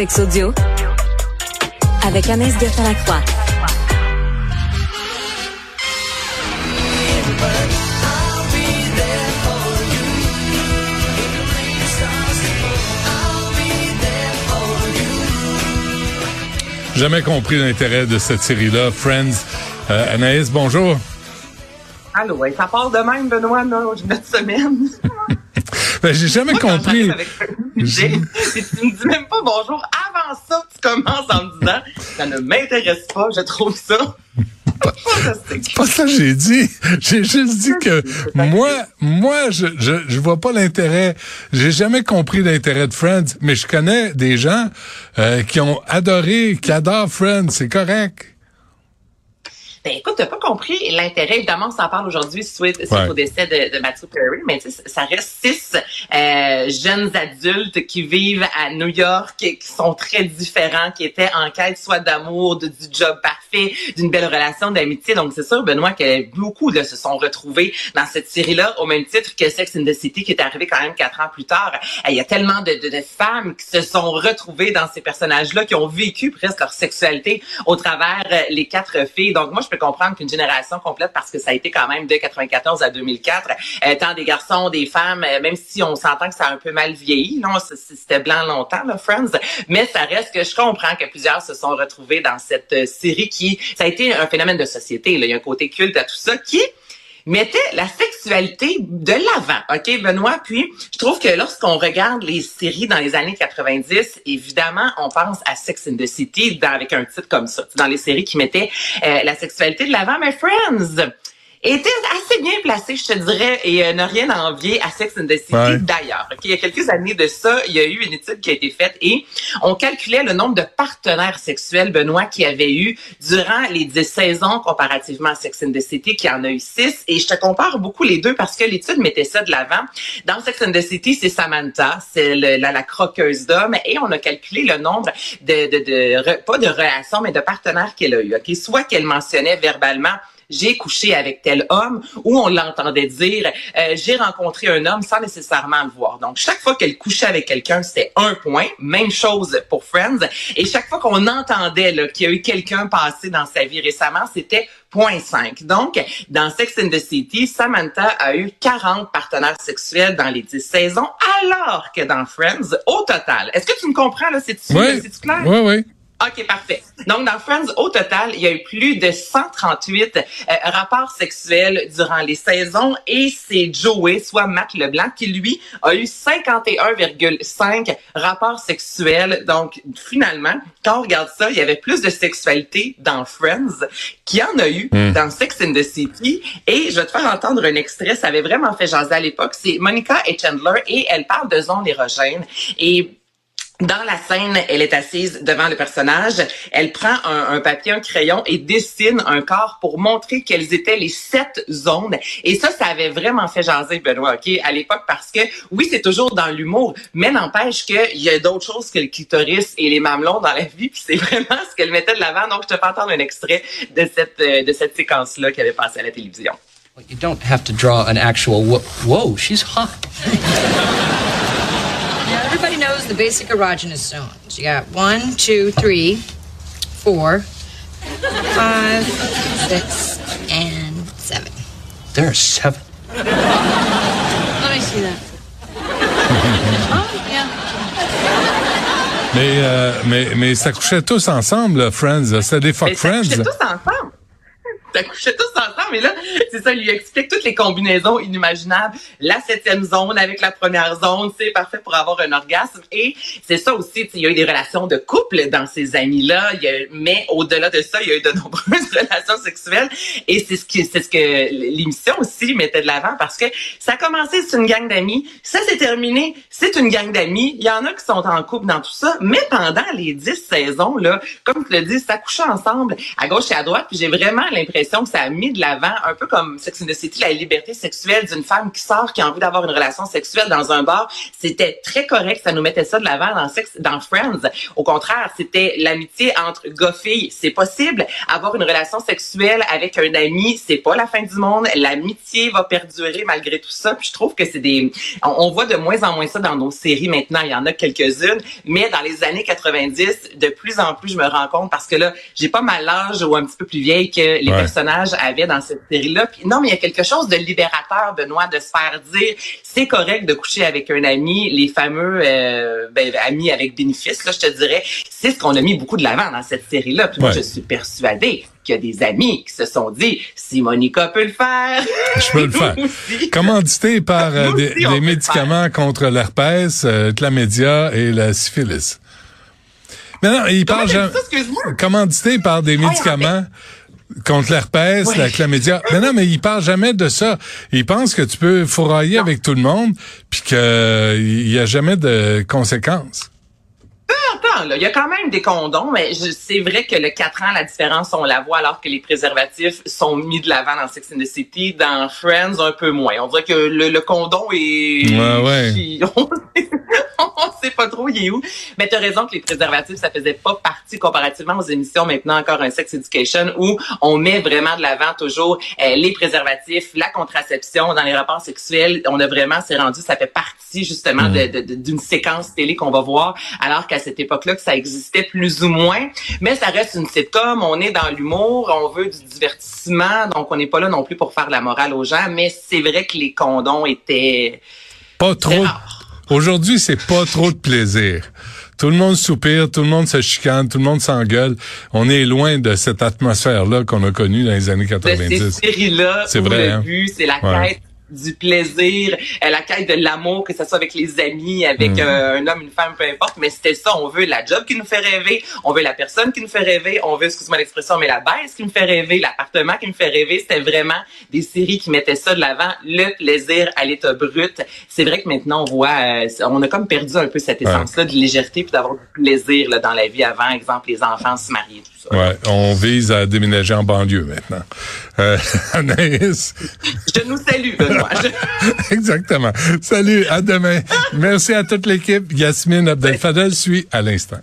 Sex audio avec Anaïs Gertin-Lacroix. Jamais compris l'intérêt de cette série-là, Friends. Euh, Anaïs, bonjour. Allô, ouais, ça part de même, Benoît, là, notre semaine. ben, j'ai jamais compris. Sujet, et tu me dis même pas bonjour. Avant ça, tu commences en me disant, ça ne m'intéresse pas, je trouve ça fantastique. C'est pas ça que j'ai dit. J'ai juste dit que moi, moi, je, je, je vois pas l'intérêt. J'ai jamais compris l'intérêt de Friends, mais je connais des gens euh, qui ont adoré, qui adorent Friends. C'est correct. Ben écoute, t'as pas compris l'intérêt. Évidemment, on s'en parle aujourd'hui suite, suite Ouais. au décès de, de Matthew Perry, mais ça reste six euh, jeunes adultes qui vivent à New York, qui sont très différents, qui étaient en quête soit d'amour, du job parfait, d'une belle relation d'amitié. Donc c'est sûr, Benoît, que beaucoup là, se sont retrouvés dans cette série-là, au même titre que Sex in the City, qui est arrivé quand même quatre ans plus tard. Euh, Il y a tellement de, de, de femmes qui se sont retrouvées dans ces personnages-là, qui ont vécu presque leur sexualité au travers euh, les quatre filles. Donc moi, je peux comprendre qu'une génération complète, parce que ça a été quand même de 94 à 2004, euh, tant des garçons, des femmes, euh, même si on s'entend que ça a un peu mal vieilli, non, c'était blanc longtemps, là, Friends, mais ça reste que je comprends que plusieurs se sont retrouvés dans cette euh, série qui, ça a été un phénomène de société, là. il y a un côté culte à tout ça, qui mettait la sexualité de l'avant, OK, Benoît? Puis, je trouve que lorsqu'on regarde les séries dans les années 90, évidemment, on pense à Sex in the City avec un titre comme ça, dans les séries qui mettaient euh, la sexualité de l'avant. Mais Friends était assez bien placé, je te dirais, et euh, n'a rien à envier à Sex and the City Ouais. d'ailleurs. OK, il y a quelques années de ça, il y a eu une étude qui a été faite et on calculait le nombre de partenaires sexuels, Benoît, qui avait eu durant les 10 saisons comparativement à Sex and the City, qui en a eu 6. Et je te compare beaucoup les deux parce que l'étude mettait ça de l'avant. Dans Sex and the City, c'est Samantha, c'est la, la croqueuse d'hommes, et on a calculé le nombre de, de, de, re- pas de relations, mais de partenaires qu'elle a eu. OK, soit qu'elle mentionnait verbalement j'ai couché avec tel homme ou on l'entendait dire euh, j'ai rencontré un homme sans nécessairement le voir. Donc chaque fois qu'elle couchait avec quelqu'un, c'était un point. Même chose pour Friends. Et chaque fois qu'on entendait qu'il y a eu quelqu'un passé dans sa vie récemment, c'était 0.5. Donc, dans Sex and the City, Samantha a eu 40 partenaires sexuels dans les 10 saisons, alors que dans Friends, au total, est-ce que tu me comprends, là? C'est-tu Oui. c'est-tu clair? Oui, oui. OK, parfait. Donc, dans Friends, au total, il y a eu plus de 138 euh, rapports sexuels durant les saisons et c'est Joey, soit Matt Leblanc, qui, lui, a eu 51,5 rapports sexuels. Donc, finalement, quand on regarde ça, il y avait plus de sexualité dans Friends qu'il y en a eu dans Sex and the City. Et je vais te faire entendre un extrait. Ça avait vraiment fait jaser à l'époque. C'est Monica et Chandler et elle parle de zones érogènes. Et dans la scène, elle est assise devant le personnage. Elle prend un, un papier, un crayon et dessine un corps pour montrer quelles étaient les sept zones. Et ça, ça avait vraiment fait jaser Benoît, ok, à l'époque, parce que oui, c'est toujours dans l'humour, mais n'empêche qu'il y a d'autres choses que le clitoris et les mamelons dans la vie. Puis c'est vraiment ce qu'elle mettait de l'avant. Donc, je te fais entendre un extrait de cette euh, de cette séquence-là qui avait passé à la télévision. You don't have to draw an actual. Whoa she's hot. Now, everybody knows the basic erogenous zones. You got one, two, three, four, five, six, and seven. There are seven. Let me see that. oh, yeah. Mais, euh, mais, mais ça couchait tous ensemble, Friends. là. C'était des fuck Mais ça Friends. couchait tous ensemble. Ça couchait tous ensemble. Mais là, c'est ça, il lui explique toutes les combinaisons inimaginables. La septième zone avec la première zone, c'est parfait pour avoir un orgasme. Et c'est ça aussi, il y a eu des relations de couple dans ces amis-là. Mais au-delà de ça, il y a eu de nombreuses relations sexuelles. Et c'est ce qui, ce que l'émission aussi mettait de l'avant parce que ça a commencé, c'est une gang d'amis. Ça s'est terminé, c'est une gang d'amis. Il y en a qui sont en couple dans tout ça. Mais pendant les dix saisons, là, comme tu le dis, ça couchait ensemble à gauche et à droite. Puis j'ai vraiment l'impression l'impression que ça a mis de l'avant, un peu comme Sex and the City, la liberté sexuelle d'une femme qui sort, qui a envie d'avoir une relation sexuelle dans un bar. C'était très correct, ça nous mettait ça de l'avant dans, sex, dans Friends. Au contraire, c'était l'amitié entre gars-filles. C'est possible. Avoir une relation sexuelle avec un ami, c'est pas la fin du monde. L'amitié va perdurer malgré tout ça. Puis je trouve que c'est des... On, voit de moins en moins ça dans nos séries maintenant. Il y en a quelques-unes. Mais dans les années 90, de plus en plus, je me rends compte parce que là, j'ai pas mal l'âge ou un petit peu plus vieille que les personnages avaient dans cette série-là. Non, mais il y a quelque chose de libérateur, Benoît, de se faire dire c'est correct de coucher avec un ami, les fameux euh, ben, amis avec bénéfice, là, je te dirais. C'est ce qu'on a mis beaucoup de l'avant dans cette série-là. Puis moi, je suis persuadée qu'il y a des amis qui se sont dit si Monica peut le faire, je peux le faire. Commandité par euh, des, médicaments contre l'herpès, euh, chlamydia et la syphilis. Mais non, il parle jamais. Commandité par des médicaments. Contre l'herpès, la chlamydia. Mais non, mais il parle jamais de ça. Il pense que tu peux fourrailler avec tout le monde, puis qu'il n'y a jamais de conséquences. Il y a quand même des condoms, mais c'est vrai que le 4 ans, la différence, on la voit alors que les préservatifs sont mis de l'avant dans Sex and the City, dans Friends, un peu moins. On dirait que le, condom est... Ouais, ouais. on sait pas trop il est où. Mais tu as raison que les préservatifs, ça faisait pas partie comparativement aux émissions maintenant encore un Sex Education où on met vraiment de l'avant toujours euh, les préservatifs, la contraception dans les rapports sexuels. On a vraiment, c'est rendu, ça fait partie justement mm. d'une séquence télé qu'on va voir, alors qu'à cette époque-là, que ça existait plus ou moins. Mais ça reste une sitcom, on est dans l'humour, on veut du divertissement, donc on n'est pas là non plus pour faire la morale aux gens. Mais c'est vrai que les condoms étaient... Pas trop Aujourd'hui, c'est pas trop de plaisir. Tout le monde soupire, tout le monde se chicane, tout le monde s'engueule. On est loin de cette atmosphère-là qu'on a connue dans les années 90. De ces séries-là, c'est vrai. Hein? c'est la quête du plaisir, euh, la quête de l'amour, que ce soit avec les amis, avec mm. euh, un homme, une femme, peu importe. Mais c'était ça. On veut la job qui nous fait rêver. On veut la personne qui nous fait rêver. On veut, excuse-moi l'expression, mais la baisse qui nous fait rêver, l'appartement qui nous fait rêver. C'était vraiment des séries qui mettaient ça de l'avant. Le plaisir à l'état brut. C'est vrai que maintenant, on voit, euh, on a comme perdu un peu cette essence-là de légèreté puis d'avoir du plaisir là, dans la vie avant. Exemple, les enfants se marier, tout ça. Ouais, on vise à déménager en banlieue maintenant. Euh, Anaïs? Je nous salue, Exactement. Salut, à demain. Merci à toute l'équipe. Yasmine Abdel Fadel suit à l'instant.